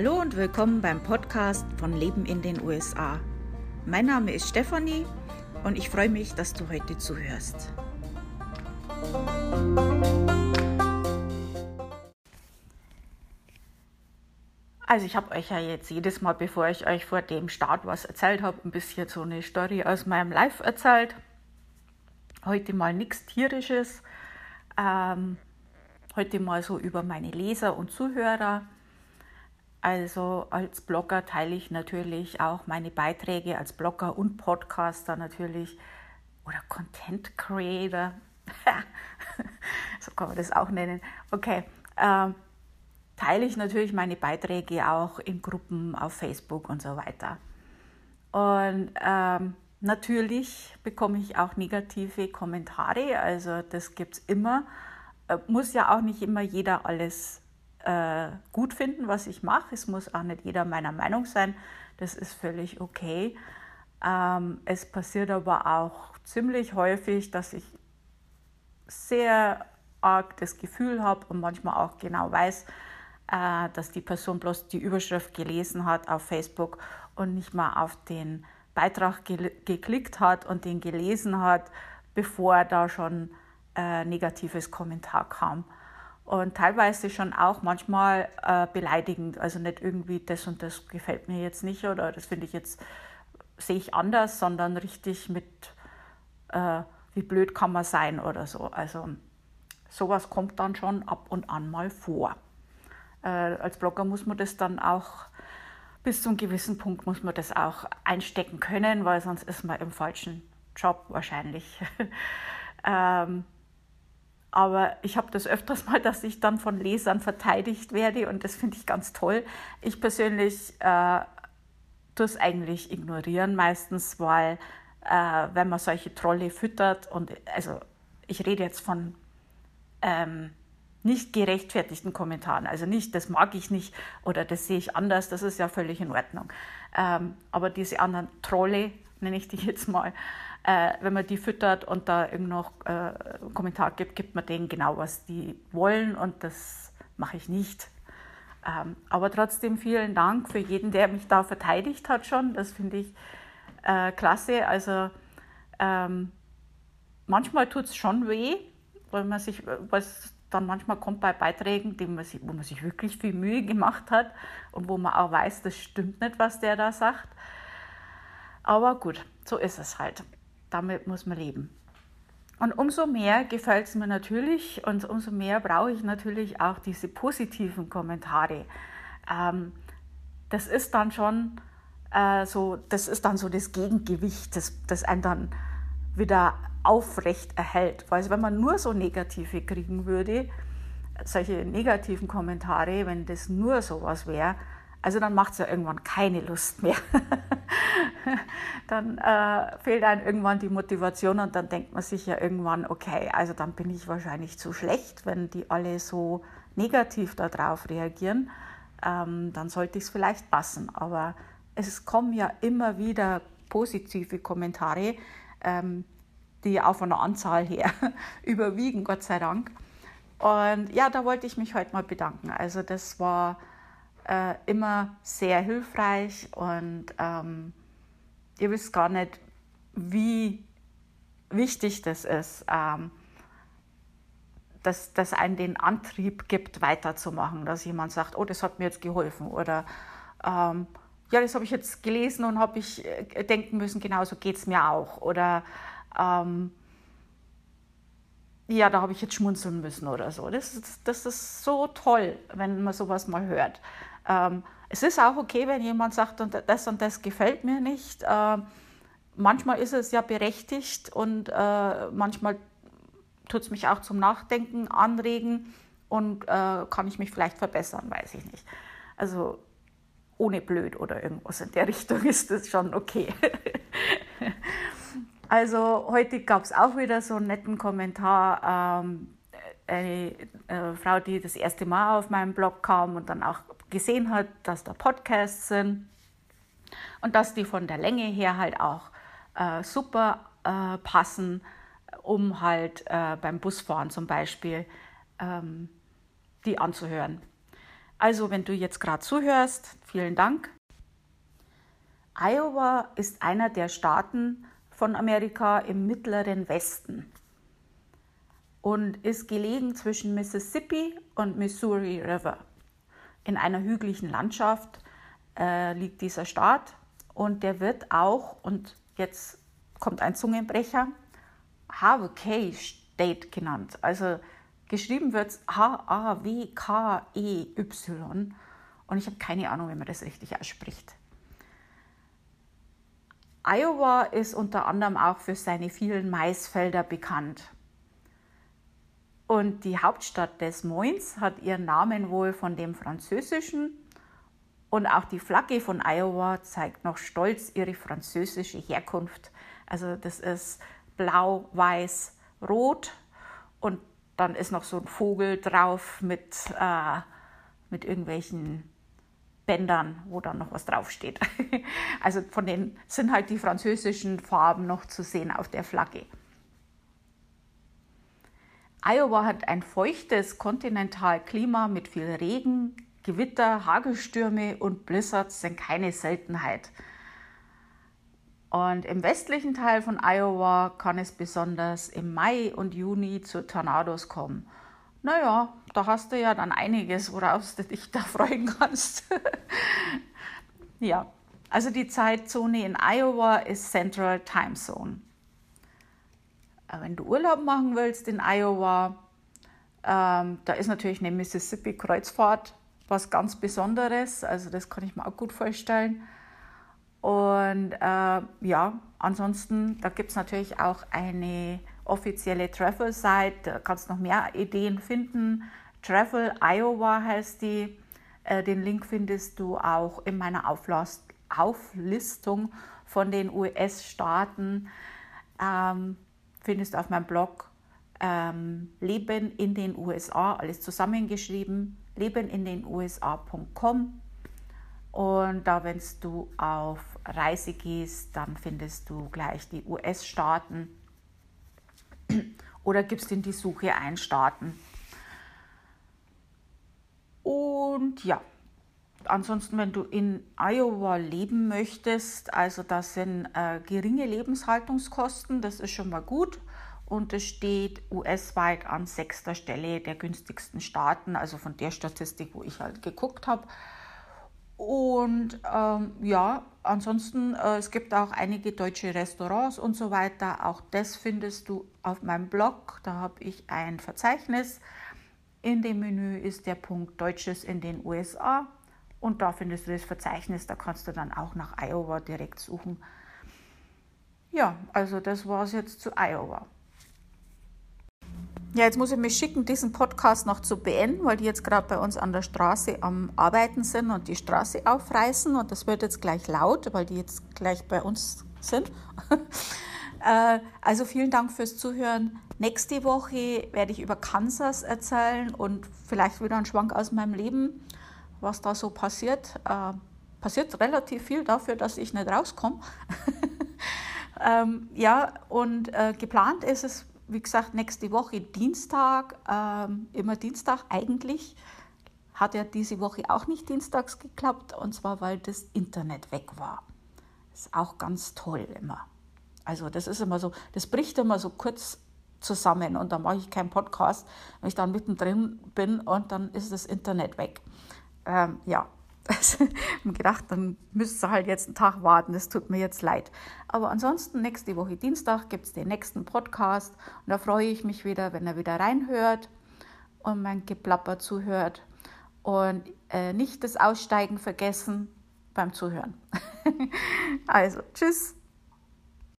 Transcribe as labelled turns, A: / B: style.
A: Hallo und willkommen beim Podcast von Leben in den USA. Mein Name ist Stefanie und ich freue mich, dass du heute zuhörst. Also ich habe euch ja jetzt jedes Mal, bevor ich euch vor dem Start was erzählt habe, ein bisschen so eine Story aus meinem Live erzählt. Heute mal nichts Tierisches. Ähm, heute mal so über meine Leser und Zuhörer. Also als Blogger teile ich natürlich auch meine Beiträge als Blogger und Podcaster natürlich oder Content Creator. so kann man das auch nennen. Okay. Ähm, teile ich natürlich meine Beiträge auch in Gruppen auf Facebook und so weiter. Und ähm, natürlich bekomme ich auch negative Kommentare, also das gibt es immer. Äh, muss ja auch nicht immer jeder alles äh, gut finden, was ich mache. Es muss auch nicht jeder meiner Meinung sein. Das ist völlig okay. Ähm, es passiert aber auch ziemlich häufig, dass ich sehr arg das Gefühl habe und manchmal auch genau weiß, äh, dass die Person bloß die Überschrift gelesen hat auf Facebook und nicht mal auf den Beitrag ge geklickt hat und den gelesen hat, bevor da schon äh, negatives Kommentar kam. Und teilweise schon auch manchmal äh, beleidigend, also nicht irgendwie das und das gefällt mir jetzt nicht oder das finde ich jetzt, sehe ich anders, sondern richtig mit, äh, wie blöd kann man sein oder so. Also sowas kommt dann schon ab und an mal vor. Äh, als Blogger muss man das dann auch, bis zu einem gewissen Punkt muss man das auch einstecken können, weil sonst ist man im falschen Job wahrscheinlich. ähm, aber ich habe das öfters mal, dass ich dann von Lesern verteidigt werde und das finde ich ganz toll. Ich persönlich äh, tue es eigentlich ignorieren meistens, weil äh, wenn man solche Trolle füttert und also ich rede jetzt von ähm, nicht gerechtfertigten Kommentaren. Also nicht, das mag ich nicht oder das sehe ich anders, das ist ja völlig in Ordnung. Ähm, aber diese anderen Trolle, nenne ich die jetzt mal, äh, wenn man die füttert und da irgend noch äh, Kommentar gibt, gibt man denen genau, was die wollen und das mache ich nicht. Ähm, aber trotzdem vielen Dank für jeden, der mich da verteidigt hat schon. Das finde ich äh, klasse. Also ähm, manchmal tut es schon weh, weil man sich, was dann manchmal kommt bei Beiträgen, man sich, wo man sich wirklich viel Mühe gemacht hat und wo man auch weiß, das stimmt nicht, was der da sagt. Aber gut, so ist es halt. Damit muss man leben. Und umso mehr gefällt es mir natürlich und umso mehr brauche ich natürlich auch diese positiven Kommentare. Ähm, das ist dann schon äh, so, das ist dann so das Gegengewicht, das, das einen dann wieder aufrecht erhält. Weil wenn man nur so negative kriegen würde, solche negativen Kommentare, wenn das nur sowas wäre, also dann macht es ja irgendwann keine Lust mehr. dann äh, fehlt einem irgendwann die Motivation und dann denkt man sich ja irgendwann, okay, also dann bin ich wahrscheinlich zu schlecht, wenn die alle so negativ darauf reagieren. Ähm, dann sollte ich es vielleicht passen. Aber es kommen ja immer wieder positive Kommentare. Ähm, die auch von der Anzahl her überwiegen, Gott sei Dank. Und ja, da wollte ich mich heute mal bedanken. Also das war äh, immer sehr hilfreich und ähm, ihr wisst gar nicht, wie wichtig das ist, ähm, dass das einen den Antrieb gibt, weiterzumachen, dass jemand sagt, oh, das hat mir jetzt geholfen oder ähm, ja, das habe ich jetzt gelesen und habe ich äh, denken müssen, genauso geht es mir auch oder ähm, ja, da habe ich jetzt schmunzeln müssen oder so. Das, das, das ist so toll, wenn man sowas mal hört. Ähm, es ist auch okay, wenn jemand sagt, und das und das gefällt mir nicht. Äh, manchmal ist es ja berechtigt und äh, manchmal tut es mich auch zum Nachdenken anregen und äh, kann ich mich vielleicht verbessern, weiß ich nicht. Also ohne blöd oder irgendwas in der Richtung ist das schon okay. Also heute gab es auch wieder so einen netten Kommentar. Ähm, eine äh, Frau, die das erste Mal auf meinen Blog kam und dann auch gesehen hat, dass da Podcasts sind und dass die von der Länge her halt auch äh, super äh, passen, um halt äh, beim Busfahren zum Beispiel ähm, die anzuhören. Also, wenn du jetzt gerade zuhörst, vielen Dank. Iowa ist einer der Staaten von Amerika im mittleren Westen und ist gelegen zwischen Mississippi und Missouri River. In einer hügeligen Landschaft äh, liegt dieser Staat und der wird auch, und jetzt kommt ein Zungenbrecher, Hawaii State genannt. Also geschrieben wird es H-A-W-K-E-Y und ich habe keine Ahnung, wie man das richtig ausspricht. Iowa ist unter anderem auch für seine vielen Maisfelder bekannt. Und die Hauptstadt Des Moines hat ihren Namen wohl von dem französischen und auch die Flagge von Iowa zeigt noch stolz ihre französische Herkunft. Also das ist blau, weiß, rot und dann ist noch so ein Vogel drauf mit, äh, mit irgendwelchen Bändern, wo dann noch was draufsteht. Also von den sind halt die französischen Farben noch zu sehen auf der Flagge. Iowa hat ein feuchtes Kontinentalklima mit viel Regen, Gewitter, Hagelstürme und Blizzards sind keine Seltenheit. Und im westlichen Teil von Iowa kann es besonders im Mai und Juni zu Tornados kommen. Naja, da hast du ja dann einiges, worauf du dich da freuen kannst. ja, also die Zeitzone in Iowa ist Central Time Zone. Äh, wenn du Urlaub machen willst in Iowa, ähm, da ist natürlich eine Mississippi-Kreuzfahrt was ganz Besonderes. Also das kann ich mir auch gut vorstellen. Und äh, ja, ansonsten, da gibt es natürlich auch eine offizielle Travel-Site, da kannst du noch mehr Ideen finden. Travel Iowa heißt die. Äh, den Link findest du auch in meiner Auflast Auflistung von den US-Staaten. Ähm, findest auf meinem Blog ähm, Leben in den USA, alles zusammengeschrieben, leben in den USA.com. Und da, wenn du auf Reise gehst, dann findest du gleich die US-Staaten oder gibst in die Suche ein Staaten. Und ja, ansonsten, wenn du in Iowa leben möchtest, also das sind äh, geringe Lebenshaltungskosten, das ist schon mal gut. Und es steht US-weit an sechster Stelle der günstigsten Staaten, also von der Statistik, wo ich halt geguckt habe. Und ähm, ja, ansonsten, äh, es gibt auch einige deutsche Restaurants und so weiter. Auch das findest du auf meinem Blog. Da habe ich ein Verzeichnis. In dem Menü ist der Punkt Deutsches in den USA. Und da findest du das Verzeichnis. Da kannst du dann auch nach Iowa direkt suchen. Ja, also das war es jetzt zu Iowa. Ja, jetzt muss ich mich schicken, diesen Podcast noch zu beenden, weil die jetzt gerade bei uns an der Straße am Arbeiten sind und die Straße aufreißen. Und das wird jetzt gleich laut, weil die jetzt gleich bei uns sind. Äh, also vielen Dank fürs Zuhören. Nächste Woche werde ich über Kansas erzählen und vielleicht wieder ein Schwank aus meinem Leben, was da so passiert. Äh, passiert relativ viel dafür, dass ich nicht rauskomme. ähm, ja, und äh, geplant ist es wie gesagt, nächste Woche Dienstag, ähm, immer Dienstag eigentlich. Hat ja diese Woche auch nicht dienstags geklappt und zwar, weil das Internet weg war. Ist auch ganz toll immer. Also, das ist immer so, das bricht immer so kurz zusammen und dann mache ich keinen Podcast, wenn ich dann mittendrin bin und dann ist das Internet weg. Ähm, ja, ich habe gedacht, dann müsst ihr halt jetzt einen Tag warten, das tut mir jetzt leid. Aber ansonsten, nächste Woche Dienstag gibt es den nächsten Podcast und da freue ich mich wieder, wenn er wieder reinhört und mein Geplapper zuhört. Und äh, nicht das Aussteigen vergessen beim Zuhören. also, tschüss.